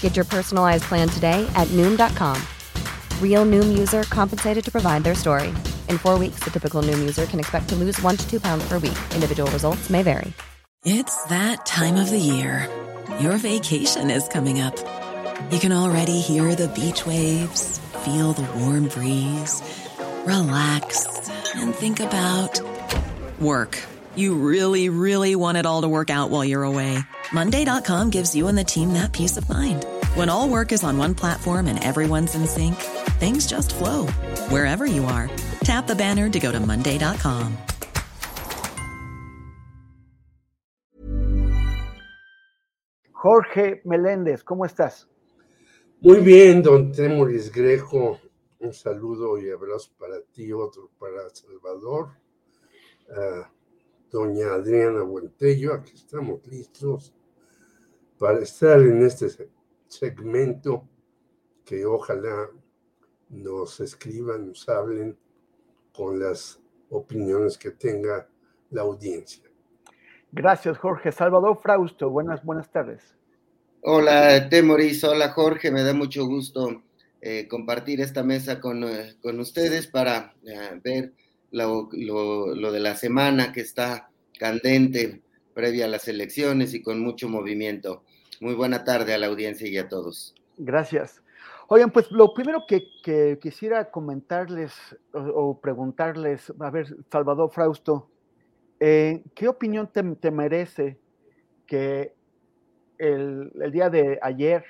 Get your personalized plan today at Noom.com. Real Noom user compensated to provide their story. In four weeks, the typical Noom user can expect to lose one to two pounds per week. Individual results may vary. It's that time of the year. Your vacation is coming up. You can already hear the beach waves, feel the warm breeze, relax, and think about work. You really, really want it all to work out while you're away. Monday.com gives you and the team that peace of mind. When all work is on one platform and everyone's in sync, things just flow wherever you are. Tap the banner to go to Monday.com. Jorge Meléndez, ¿cómo estás? Muy bien, don Temoris Grejo. Un saludo y abrazo para ti, otro para Salvador. Uh, doña Adriana Buentello, aquí estamos listos para estar en este segmento que ojalá nos escriban, nos hablen con las opiniones que tenga la audiencia. Gracias, Jorge. Salvador Frausto, buenas, buenas tardes. Hola, Temoris. Hola, Jorge. Me da mucho gusto eh, compartir esta mesa con, eh, con ustedes para eh, ver lo, lo, lo, de la semana que está candente previa a las elecciones y con mucho movimiento. Muy buena tarde a la audiencia y a todos. Gracias. Oigan, pues lo primero que, que quisiera comentarles o, o, preguntarles, a ver, Salvador Frausto, eh, ¿qué opinión te, te merece que el, el, día de ayer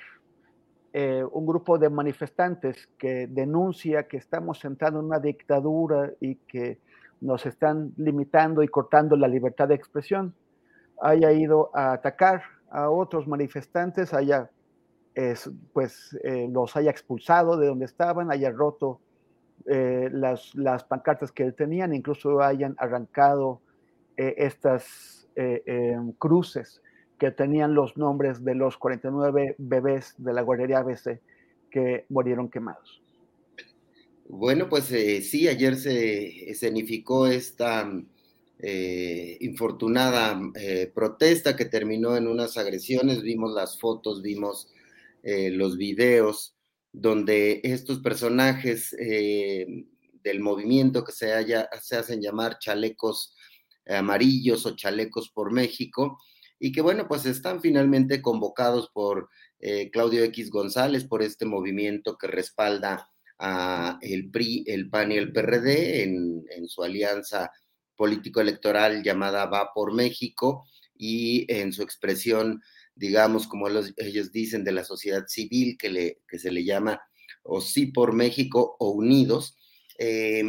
eh, un grupo de manifestantes que denuncia que estamos entrando en una dictadura y que nos están limitando y cortando la libertad de expresión, haya ido a atacar a otros manifestantes, haya es, pues eh, los haya expulsado de donde estaban, haya roto eh, las, las, pancartas que tenían, incluso hayan arrancado estas em, cruces que tenían los nombres de los 49 bebés de la guardería ABC que murieron quemados. Bueno, pues eh, sí, ayer se escenificó esta eh, infortunada eh, protesta que terminó en unas agresiones, vimos las fotos, vimos los videos donde estos personajes del movimiento que se, haya, se hacen llamar chalecos amarillos o chalecos por México, y que bueno, pues están finalmente convocados por Claudio X González, por este movimiento que respalda a el PRI, el PAN y el PRD en, su alianza político-electoral llamada Va por México y en su expresión, digamos, como los, ellos dicen, de la sociedad civil que, le, que se le llama o Sí por México o Unidos. Eh,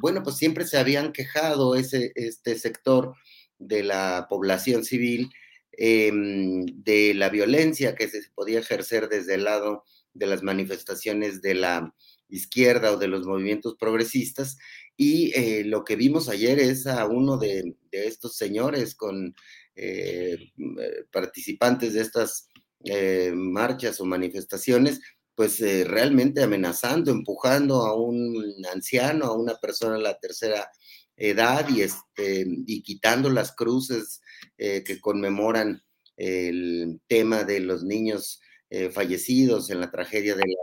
bueno, pues siempre se habían quejado ese, este sector de la población civil eh, de la violencia que se podía ejercer desde el lado de las manifestaciones de la izquierda o de los movimientos progresistas. Y eh, lo que vimos ayer es a uno de, estos señores con eh, eh participantes de estas marchas o manifestaciones, pues realmente amenazando, empujando a un anciano, a una persona de la tercera edad y, este, y quitando las cruces que conmemoran el tema de los niños fallecidos en la tragedia de la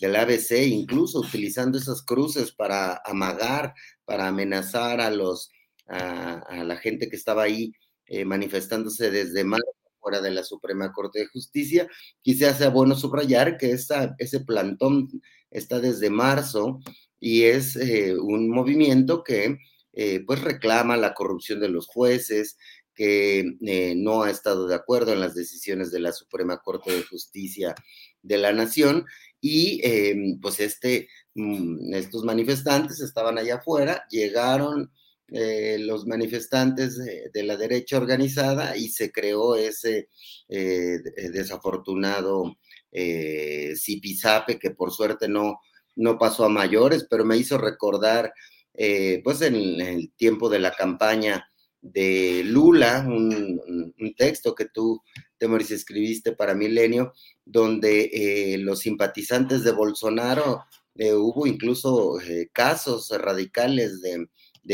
del ABC, incluso utilizando esas cruces para amagar, para amenazar a los a la gente que estaba ahí eh, manifestándose desde marzo fuera de la Suprema Corte de Justicia. Quizás sea bueno subrayar que esa, ese plantón está desde marzo y es eh, un movimiento que eh, pues reclama la corrupción de los jueces, que eh, no ha estado de acuerdo en las decisiones de la Suprema Corte de Justicia de la Nación y eh, pues este, mm, estos manifestantes estaban allá afuera, llegaron eh, los manifestantes de, la derecha organizada y se creó ese desafortunado eh, Zipizape, que por suerte no, no pasó a mayores, pero me hizo recordar, eh, pues en, el tiempo de la campaña de Lula, un, texto que tú, Temoris, escribiste para Milenio, donde eh, los simpatizantes de Bolsonaro, eh, hubo incluso casos radicales de,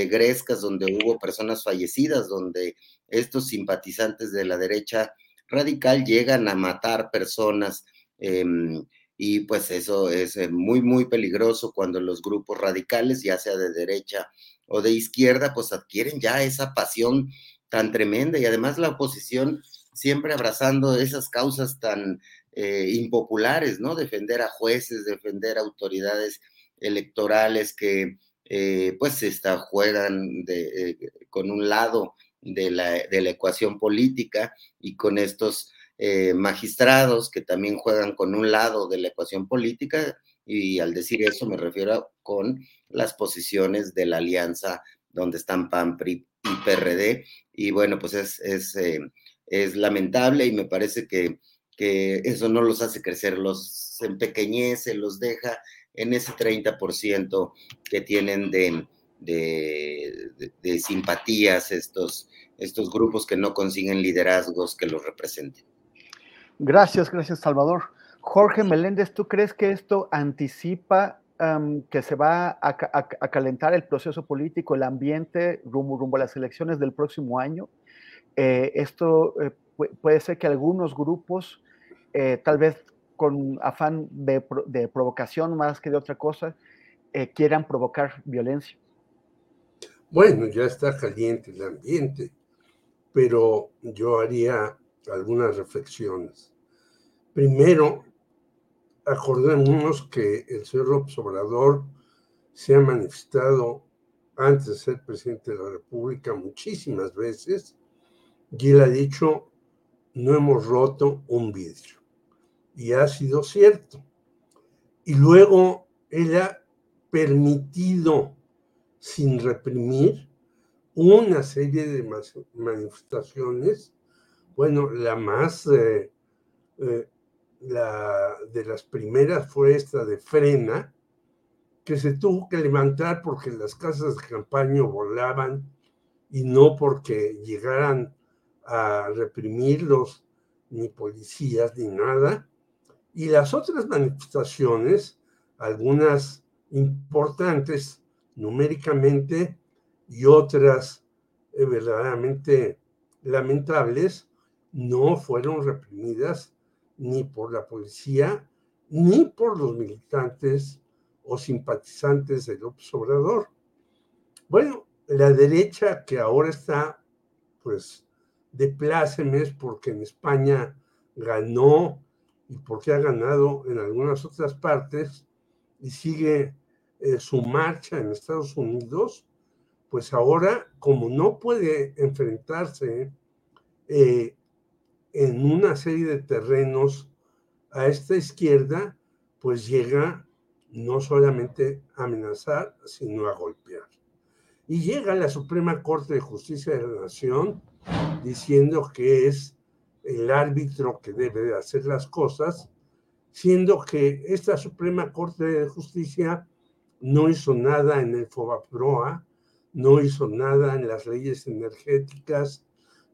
Grescas, donde hubo personas fallecidas, donde estos simpatizantes de la derecha radical llegan a matar personas. Em, y pues eso es eh, muy, muy peligroso cuando los grupos radicales, ya sea de derecha o de izquierda, pues adquieren ya esa pasión tan tremenda y además la oposición siempre abrazando esas causas tan eh, impopulares, ¿no? Defender a jueces, defender a autoridades electorales que eh, pues está, juegan de, con un lado de la, de la ecuación política y con estos eh, magistrados que también juegan con un lado de la ecuación política y al decir eso me refiero con las posiciones de la alianza donde están PAN, PRI y PRD y bueno, pues es, es, eh, es lamentable y me parece que, que, eso no los hace crecer, los empequeñece, los deja en ese 30% que tienen de, de, de, simpatías estos, estos grupos que no consiguen liderazgos que los representen. Gracias, gracias Salvador. Jorge Meléndez, ¿tú crees que esto anticipa que se va a, calentar el proceso político, el ambiente rumbo, rumbo a las elecciones del próximo año? Eh, esto eh, puede ser que algunos grupos, eh, tal vez con afán de, provocación más que de otra cosa, quieran provocar violencia. Bueno, ya está caliente el ambiente, pero yo haría algunas reflexiones. Primero, acordémonos que el señor López Obrador se ha manifestado antes de ser presidente de la República muchísimas veces y él ha dicho, no hemos roto un vidrio. Y ha sido cierto. Y luego él ha permitido, sin reprimir, una serie de manifestaciones. Bueno, la más eh, eh, la, de las primeras fue esta de Frena, que se tuvo que levantar porque las casas de campaña volaban y no porque llegaran a reprimirlos ni policías ni nada. Y las otras manifestaciones, algunas importantes numéricamente y otras eh, verdaderamente lamentables, no fueron reprimidas ni por la policía, ni por los militantes o simpatizantes del observador. Bueno, la derecha que ahora está, pues, de plácemes porque en España ganó y porque ha ganado en algunas otras partes y sigue eh, su marcha en Estados Unidos, pues ahora, como no puede enfrentarse eh, en una serie de terrenos a esta izquierda, pues llega no solamente a amenazar, sino a golpear. Y llega la Suprema Corte de Justicia de la Nación diciendo que es el árbitro que debe de hacer las cosas, siendo que esta Suprema Corte de Justicia no hizo nada en el FOBAPROA, no hizo nada en las leyes energéticas,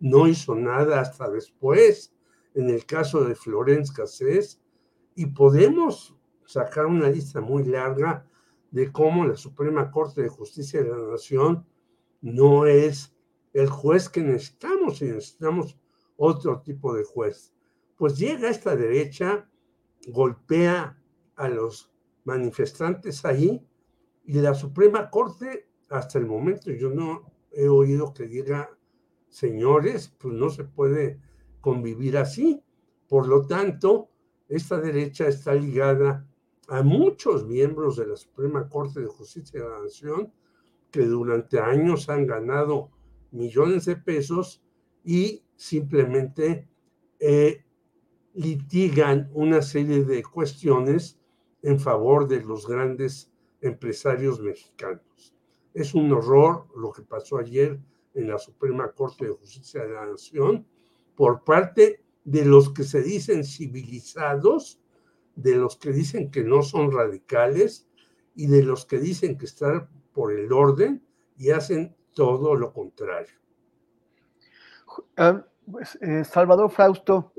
no hizo nada hasta después, en el caso de Florence Cassés, y podemos sacar una lista muy larga de cómo la Suprema Corte de Justicia de la Nación no es el juez que necesitamos y necesitamos otro tipo de juez. Pues llega esta derecha, golpea a los manifestantes ahí y la Suprema Corte, hasta el momento yo no he oído que diga señores, pues no se puede convivir así. Por lo tanto, esta derecha está ligada a muchos miembros de la Suprema Corte de Justicia de la Nación que durante años han ganado millones de pesos y simplemente eh, litigan una serie de cuestiones en favor de los grandes empresarios mexicanos. Es un horror lo que pasó ayer en la Suprema Corte de Justicia de la Nación por parte de los que se dicen civilizados, de los que dicen que no son radicales y de los que dicen que están por el orden y hacen todo lo contrario. Ah, pues, eh, Salvador Frausto,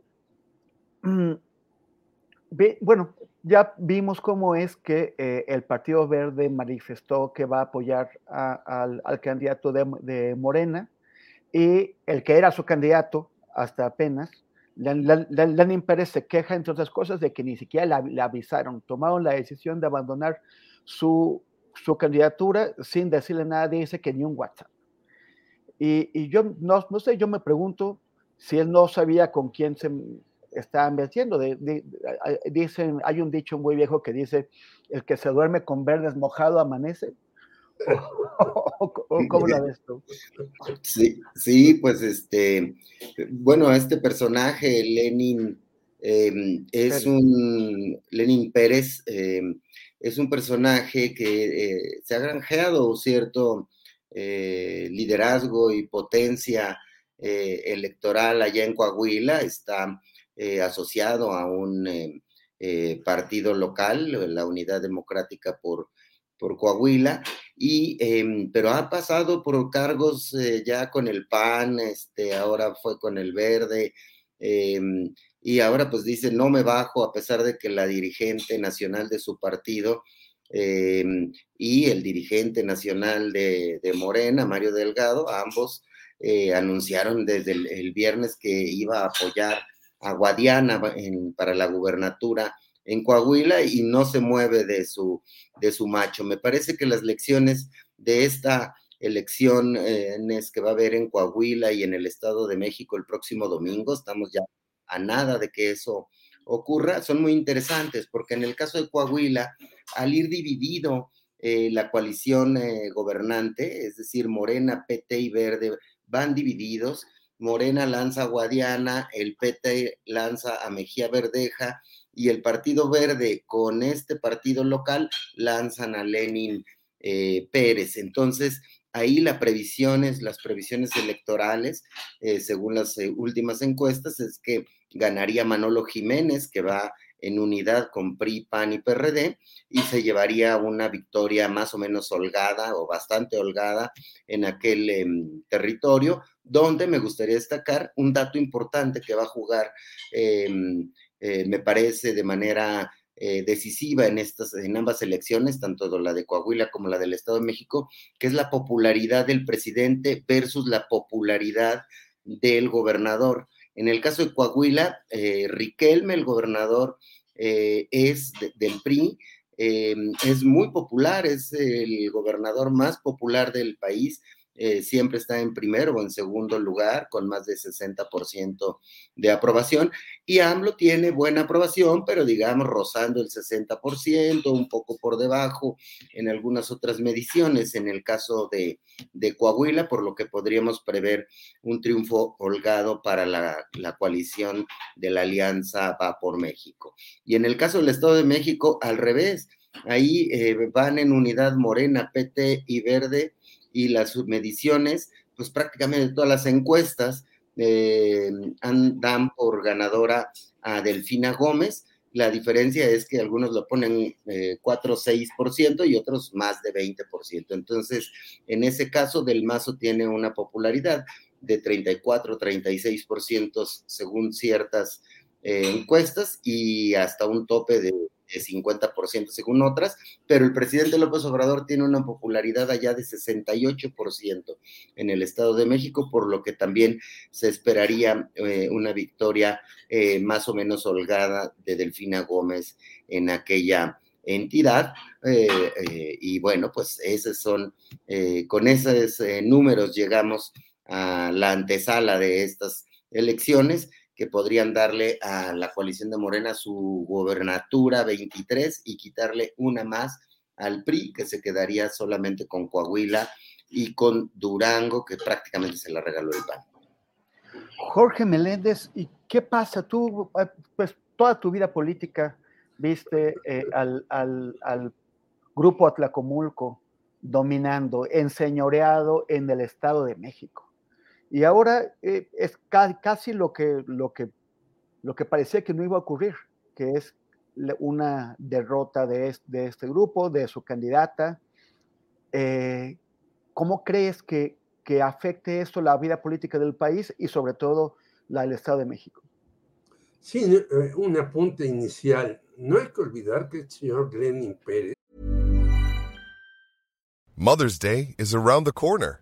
mm, bueno, ya vimos cómo es que eh, el Partido Verde manifestó que va a apoyar al, candidato de, Morena y el que era su candidato hasta apenas, Lenin Pérez se queja, entre otras cosas, de que ni siquiera le avisaron, tomaron la decisión de abandonar su, su candidatura sin decirle nada, dice que ni un WhatsApp. Y, y yo no, no, sé, yo me pregunto si él no sabía con quién se estaban metiendo. De, dicen, hay un dicho muy viejo que dice, el que se duerme con verdes mojado amanece. ¿Cómo la ves tú? Sí, sí, pues este, bueno, este personaje, Lenin, em, es un, Lenin Pérez, em, es un personaje que eh, se ha granjeado cierto eh, liderazgo y potencia eh, electoral allá en Coahuila, está asociado a un partido local, la Unidad Democrática por, por Coahuila, y, em, pero ha pasado por cargos ya con el PAN, este, ahora fue con el Verde, em, y ahora pues dice, no me bajo a pesar de que la dirigente nacional de su partido eh, y el dirigente nacional de, Morena, Mario Delgado, ambos eh, anunciaron desde el, viernes que iba a apoyar a Guadiana para la gubernatura en Coahuila y no se mueve de su, de su macho. Me parece que las lecciones de esta elección eh, que va a haber en Coahuila y en el Estado de México el próximo domingo, estamos ya a nada de que eso ocurra, son muy interesantes, porque en el caso de Coahuila, al ir dividido eh, la coalición eh, gobernante, es decir, Morena, PT y Verde, van divididos, Morena lanza a Guadiana, el PT lanza a Mejía Verdeja y el Partido Verde con este partido local lanzan a Lenin eh, Pérez. Entonces, ahí las previsiones, las previsiones electorales, según las últimas encuestas, es que ganaría Manolo Jiménez, que va en unidad con PRI, PAN y PRD, y se llevaría una victoria más o menos holgada o bastante holgada en aquel em, territorio, donde me gustaría destacar un dato importante que va a jugar, em, eh, me parece, de manera eh, decisiva en, estas, en ambas elecciones, tanto la de Coahuila como la del Estado de México, que es la popularidad del presidente versus la popularidad del gobernador. En el caso de Coahuila, eh, Riquelme, el gobernador, eh, es del PRI, eh, es muy popular, es el gobernador más popular del país, eh, siempre está en primero o en segundo lugar con más de 60% de aprobación y AMLO tiene buena aprobación, pero digamos rozando el 60%, un poco por debajo en algunas otras mediciones, en el caso de, Coahuila, por lo que podríamos prever un triunfo holgado para la, coalición de la Alianza Va por México. Y en el caso del Estado de México, al revés, ahí eh, van en unidad Morena, PT y Verde y las mediciones, pues prácticamente todas las encuestas eh, dan por ganadora a Delfina Gómez. La diferencia es que algunos lo ponen 4 o 6% y otros más de 20%. Entonces, en ese caso, Del Mazo tiene una popularidad de 34, 36% según ciertas eh, encuestas y hasta un tope de de 50% según otras, pero el presidente López Obrador tiene una popularidad allá de 68% en el Estado de México, por lo que también se esperaría eh, una victoria eh, más o menos holgada de Delfina Gómez en aquella entidad. Eh, y bueno, pues esos son, con esos números llegamos a la antesala de estas elecciones que podrían darle a la coalición de Morena su gobernatura 23 y quitarle una más al PRI, que se quedaría solamente con Coahuila y con Durango, que prácticamente se la regaló el PAN. Jorge Meléndez, ¿y qué pasa? Tú, eh, pues toda tu vida política viste eh, al, al, grupo Atlacomulco dominando, enseñoreado en el Estado de México. Y ahora eh, es casi lo que, lo, que, lo que parecía que no iba a ocurrir, que es una derrota de este, grupo, de su candidata. Eh, ¿Cómo crees que, que afecte esto la vida política del país y sobre todo la del Estado de México? Sí, eh, un apunte inicial. No hay que olvidar que el señor Lenin Pérez. Mother's Day is around the corner.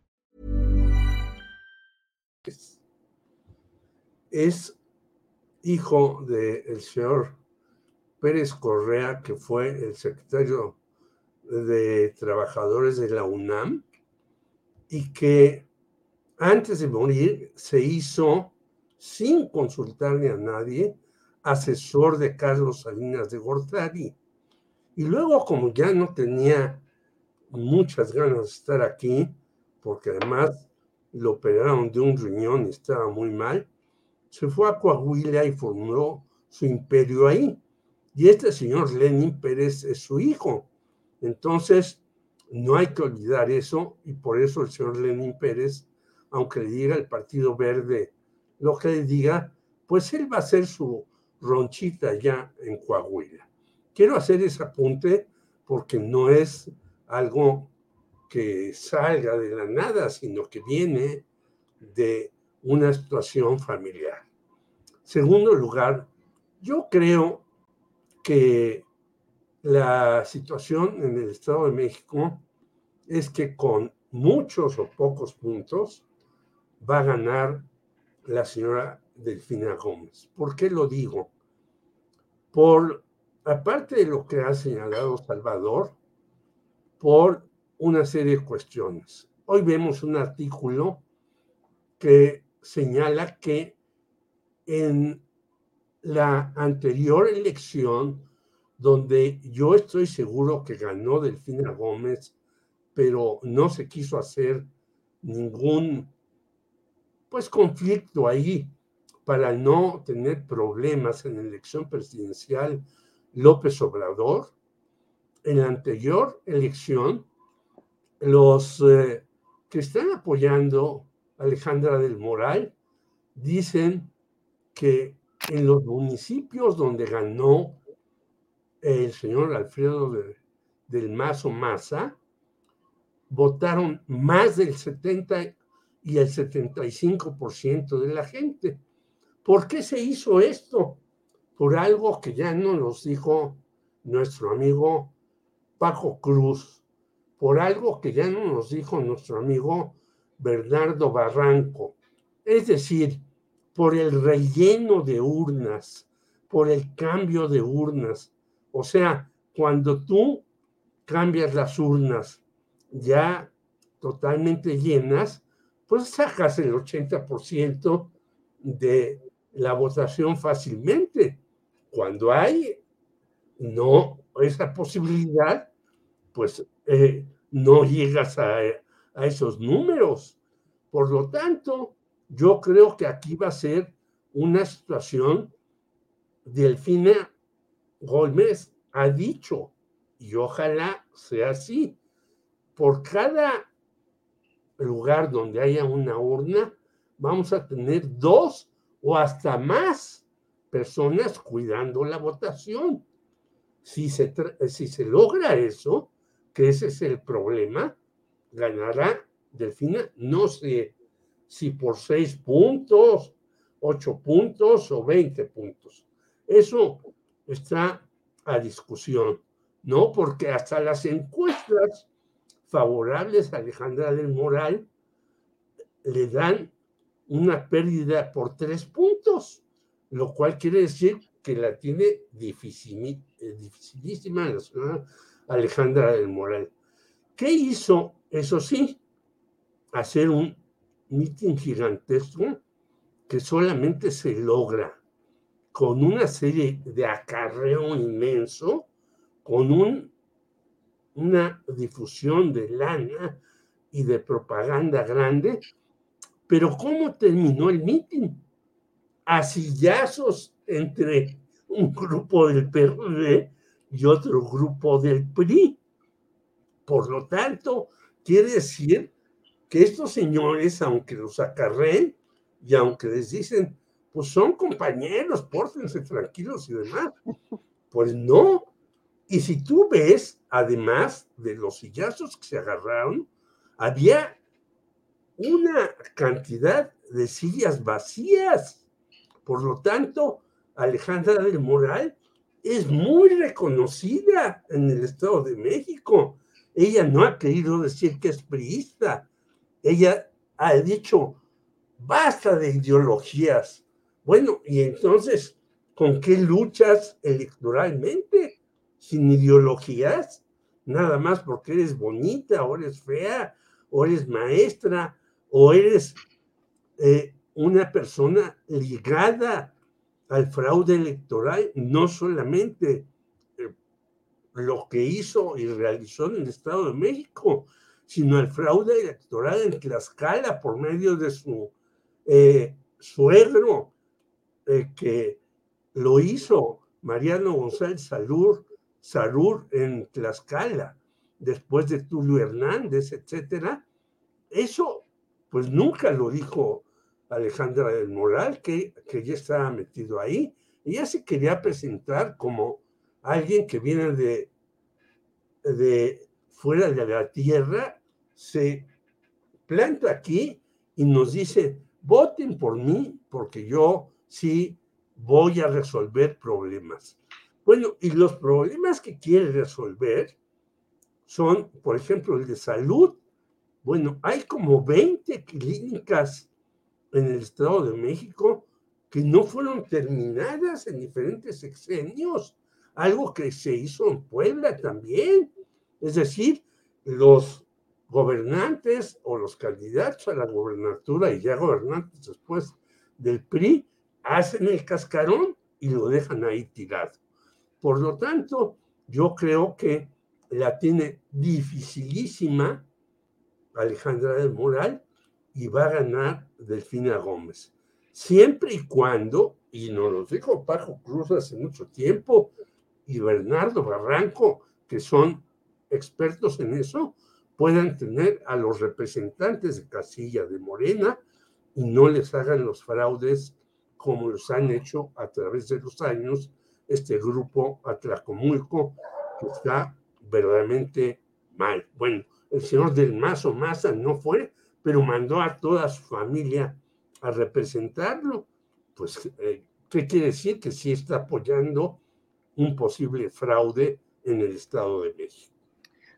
Es hijo del de señor Pérez Correa, que fue el secretario de Trabajadores de la UNAM, y que antes de morir se hizo, sin consultarle a nadie, asesor de Carlos Salinas de Gortari. Y luego, como ya no tenía muchas ganas de estar aquí, porque además lo operaron de un riñón estaba muy mal, se fue a Coahuila y formó su imperio ahí. Y este señor Lenin Pérez es su hijo. Entonces, no hay que olvidar eso, y por eso el señor Lenin Pérez aunque le diga el Partido Verde lo que le diga, pues él va a hacer su ronchita ya en Coahuila. Quiero hacer ese apunte porque no es algo que salga de la nada, sino que viene de una situación familiar. Segundo lugar, yo creo que la situación en el Estado de México es que con muchos o pocos puntos, va a ganar la señora Delfina Gómez. ¿Por qué lo digo? Por, aparte de lo que ha señalado Salvador, por una serie de cuestiones. Hoy vemos un artículo que señala que en la anterior elección, donde yo estoy seguro que ganó Delfina Gómez, pero no se quiso hacer ningún pues conflicto ahí para no tener problemas en la elección presidencial López Obrador. En la anterior elección, los eh, que están apoyando Alejandra del Moral dicen que en los municipios donde ganó el señor Alfredo del Mazo Maza, votaron más del 70 y el 75% de la gente. ¿Por qué se hizo esto? Por algo que ya no nos dijo nuestro amigo Paco Cruz, por algo que ya no nos dijo nuestro amigo Bernardo Barranco, es decir, por el relleno de urnas, por el cambio de urnas. O sea, cuando tú cambias las urnas ya totalmente llenas, pues sacas el 80% de la votación fácilmente. Cuando hay no esa posibilidad, pues eh, no llegas a, esos números. Por lo tanto, yo creo que aquí va a ser una situación, Delfina Gómez ha dicho, y ojalá sea así, por cada lugar donde haya una urna, vamos a tener dos o hasta más personas cuidando la votación. Si se, si se logra eso, que ese es el problema, ganará Delfina, no sé si por seis puntos, ocho puntos o veinte puntos. Eso está a discusión. ¿no? Porque hasta las encuestas favorables a Alejandra del Moral le dan una pérdida por tres puntos, lo cual quiere decir que la tiene eh, dificilísima la Alejandra del Moral. ¿Qué hizo? Eso sí, hacer un mitin gigantesco que solamente se logra con una serie de acarreo inmenso, con un, una difusión de lana y de propaganda grande, pero ¿cómo terminó el mitin? A sillazos entre un grupo del PRD y otro grupo del PRI. Por lo tanto, quiere decir que estos señores, aunque los acarreen y aunque les dicen, pues son compañeros, pórtense tranquilos y demás, pues no. Y si tú ves, además de los sillazos que se agarraron, había una cantidad de sillas vacías. Por lo tanto, Alejandra del Moral es muy reconocida en el Estado de México. Ella no ha querido decir que es priista. Ella ha dicho, basta de ideologías. Bueno, y entonces, ¿con qué luchas electoralmente? Sin ideologías, nada más porque eres bonita, o eres fea, o eres maestra, o eres eh, una persona ligada al fraude electoral, no solamente eh, lo que hizo y realizó en el Estado de México, sino el fraude electoral en Tlaxcala por medio de su eh, suegro, eh, que lo hizo Mariano González Salur, Salur en Tlaxcala, después de Tulio Hernández, etcétera. Eso, pues nunca lo dijo Alejandra del Moral, que, que ya estaba metido ahí. Ella se quería presentar como alguien que viene de, de fuera de la tierra, se planta aquí y nos dice, voten por mí porque yo sí voy a resolver problemas. Bueno, y los problemas que quiere resolver son, por ejemplo, el de salud. Bueno, hay como 20 clínicas en el Estado de México que no fueron terminadas en diferentes sexenios, algo que se hizo en Puebla también. Es decir, los gobernantes o los candidatos a la gobernatura y ya gobernantes después del PRI hacen el cascarón y lo dejan ahí tirado. Por lo tanto, yo creo que la tiene dificilísima Alejandra del Moral y va a ganar Delfina Gómez. Siempre y cuando, y nos lo dijo Pajo Cruz hace mucho tiempo, y Bernardo Barranco, que son expertos en eso, puedan tener a los representantes de casilla de Morena y no les hagan los fraudes como los han hecho a través de los años este grupo Atlacomulco, que está verdaderamente mal. Bueno, el señor del Mazo Maza no fue, pero mandó a toda su familia a representarlo. Pues, eh, ¿qué quiere decir? Que sí está apoyando un posible fraude en el Estado de México.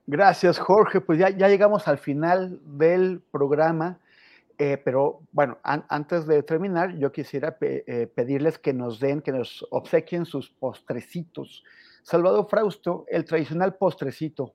Gracias, Jorge. Pues ya, ya llegamos al final del programa, eh, pero bueno, antes de terminar, yo quisiera eh, pedirles que nos den, que nos obsequien sus postrecitos. Salvador Frausto, el tradicional postrecito.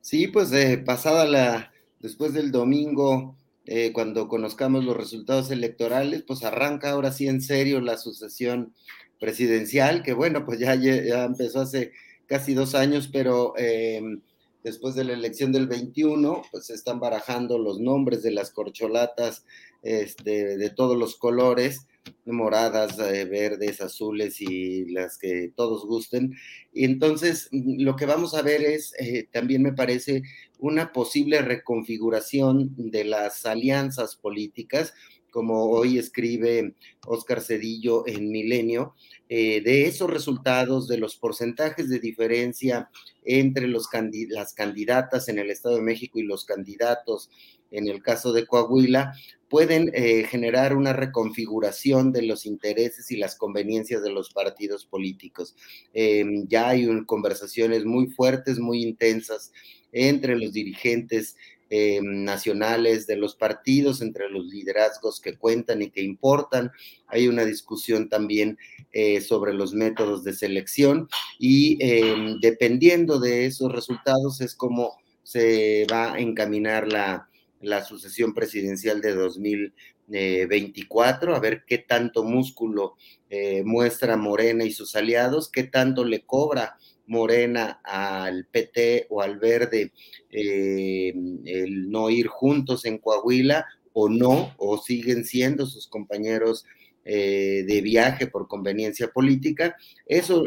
Sí, pues pasada la, después del domingo, eh, cuando conozcamos los resultados electorales, pues arranca ahora sí en serio la sucesión presidencial, que bueno, pues ya, ya empezó hace casi dos años, pero em, después de la elección del 21, pues se están barajando los nombres de las corcholatas este, de todos los colores moradas, eh, verdes, azules y las que todos gusten. Y entonces lo que vamos a ver es, eh, también me parece, una posible reconfiguración de las alianzas políticas como hoy escribe Oscar Cedillo en Milenio, eh, de esos resultados, de los porcentajes de diferencia entre los las candidatas en el Estado de México y los candidatos en el caso de Coahuila, pueden eh, generar una reconfiguración de los intereses y las conveniencias de los partidos políticos. Em, ya hay conversaciones muy fuertes, muy intensas entre los dirigentes em, nacionales de los partidos, entre los liderazgos que cuentan y que importan. Hay una discusión también eh, sobre los métodos de selección y em, dependiendo de esos resultados es como se va a encaminar la, la sucesión presidencial de 2024, a ver qué tanto músculo eh, muestra Morena y sus aliados, qué tanto le cobra Morena al PT o al Verde eh, el no ir juntos en Coahuila o no, o siguen siendo sus compañeros eh, de viaje por conveniencia política. Eso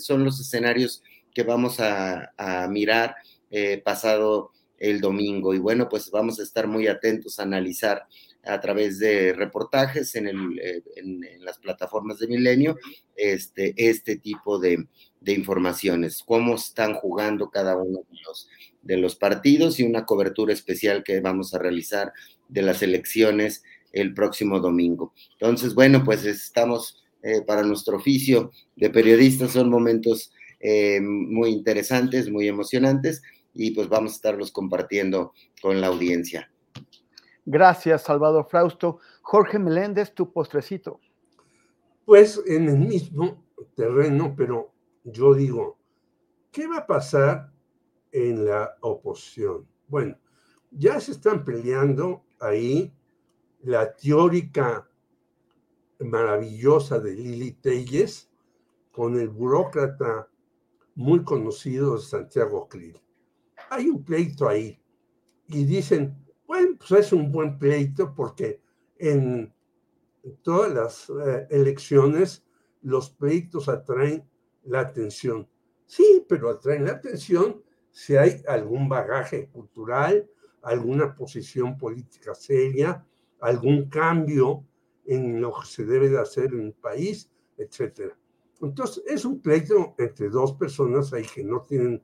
son los escenarios que vamos a, mirar pasado el domingo. Y bueno, pues vamos a estar muy atentos a analizar a través de reportajes en, eh, en, las plataformas de Milenio este, este tipo de, de, informaciones, cómo están jugando cada uno de los, de los partidos y una cobertura especial que vamos a realizar de las elecciones el próximo domingo. Entonces, bueno, pues estamos eh, para nuestro oficio de periodistas, son momentos eh, muy interesantes, muy emocionantes y pues vamos a estarlos compartiendo con la audiencia. Gracias, Salvador Frausto. Jorge Meléndez, tu postrecito. Pues en el mismo terreno, pero yo digo, ¿qué va a pasar en la oposición? Bueno, ya se están peleando ahí la teórica maravillosa de Lili Telles con el burócrata muy conocido Santiago Krill hay un pleito ahí. Y dicen, bueno, pues es un buen pleito porque en todas las eh, elecciones los pleitos atraen la atención. Sí, pero atraen la atención si hay algún bagaje cultural, alguna posición política seria, algún cambio en lo que se debe de hacer en el país, etc. Entonces, es un pleito entre dos personas ahí que no tienen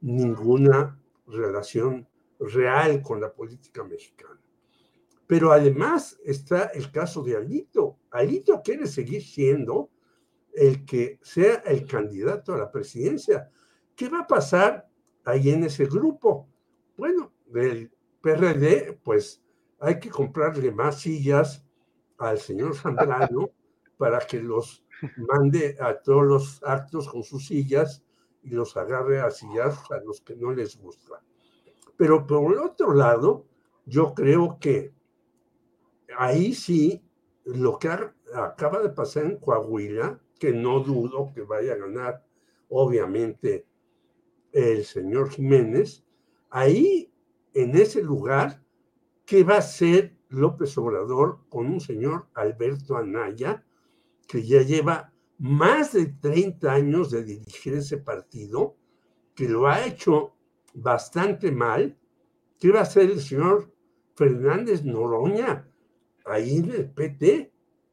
ninguna relación real con la política mexicana. Pero además está el caso de Alito. Alito quiere seguir siendo el que sea el candidato a la presidencia. ¿Qué va a pasar ahí en ese grupo? Bueno, del PRD, pues hay que comprarle más sillas al señor Zambrano para que los mande a todos los actos con sus sillas y los agarre a sillas a los que no les gusta. Pero por el otro lado, yo creo que ahí sí, lo que acaba de pasar en Coahuila, que no dudo que vaya a ganar, obviamente, el señor Jiménez, ahí, en ese lugar, ¿qué va a hacer López Obrador con un señor Alberto Anaya, que ya lleva más de 30 años de dirigir ese partido, que lo ha hecho bastante mal. ¿Qué va a hacer el señor Fernández Noroña ahí en el PT?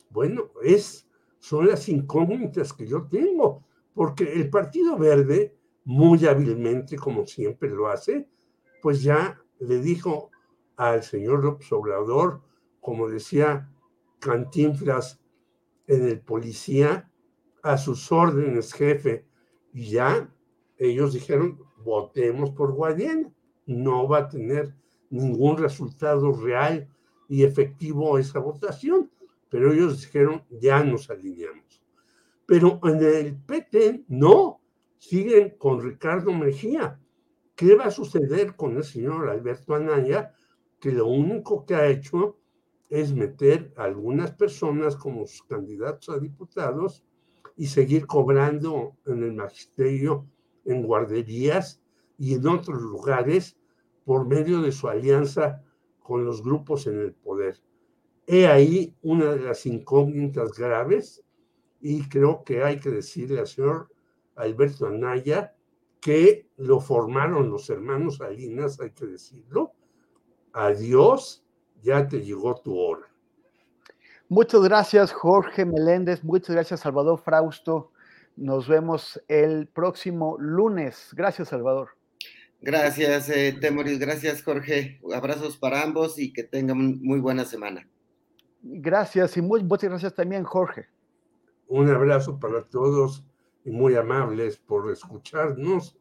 Bueno, es, son las incógnitas que yo tengo, porque el Partido Verde, muy hábilmente, como siempre lo hace, pues ya le dijo al señor López Obrador, como decía Cantinflas en el policía, a sus órdenes, jefe. Y ya ellos dijeron, votemos por Guadiana. No va a tener ningún resultado real y efectivo esa votación, pero ellos dijeron, ya nos alineamos. Pero en el PT no, siguen con Ricardo Mejía. ¿Qué va a suceder con el señor Alberto Anaya? Que lo único que ha hecho es meter a algunas personas como sus candidatos a diputados y seguir cobrando en el magisterio, en guarderías y en otros lugares por medio de su alianza con los grupos en el poder. He ahí una de las incógnitas graves y creo que hay que decirle al señor Alberto Anaya que lo formaron los hermanos Salinas, hay que decirlo. Adiós, ya te llegó tu hora. Muchas gracias, Jorge Meléndez. Muchas gracias, Salvador Frausto. Nos vemos el próximo lunes. Gracias, Salvador. Gracias, eh, Temoris. Gracias, Jorge. Abrazos para ambos y que tengan muy buena semana. Gracias y muy, muchas gracias también, Jorge. Un abrazo para todos y muy amables por escucharnos.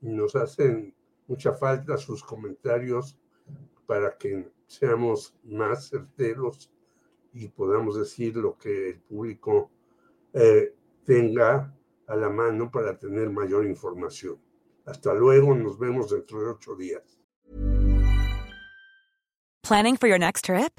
Nos hacen mucha falta sus comentarios para que seamos más certeros y podamos decir lo que el público eh, tenga a la mano para tener mayor información. Hasta luego, nos vemos dentro de ocho días. Planning for your next trip?